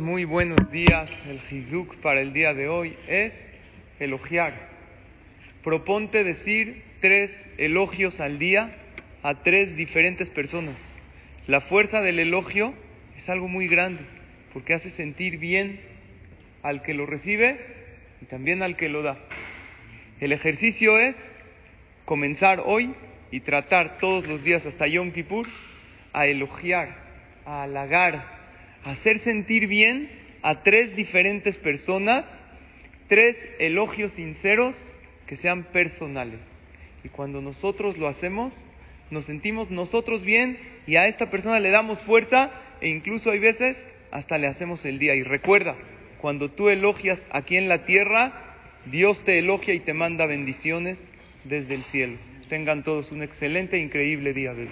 Muy buenos días. El Hizuk para el día de hoy es elogiar. Proponte decir tres elogios al día a tres diferentes personas. La fuerza del elogio es algo muy grande porque hace sentir bien al que lo recibe y también al que lo da. El ejercicio es comenzar hoy y tratar todos los días hasta Yom Kippur a elogiar, a halagar, hacer sentir bien a tres diferentes personas, tres elogios sinceros que sean personales. Y cuando nosotros lo hacemos, nos sentimos nosotros bien y a esta persona le damos fuerza e incluso hay veces hasta le hacemos el día. Y recuerda, cuando tú elogias aquí en la tierra, Dios te elogia y te manda bendiciones desde el cielo. Tengan todos un excelente e increíble día de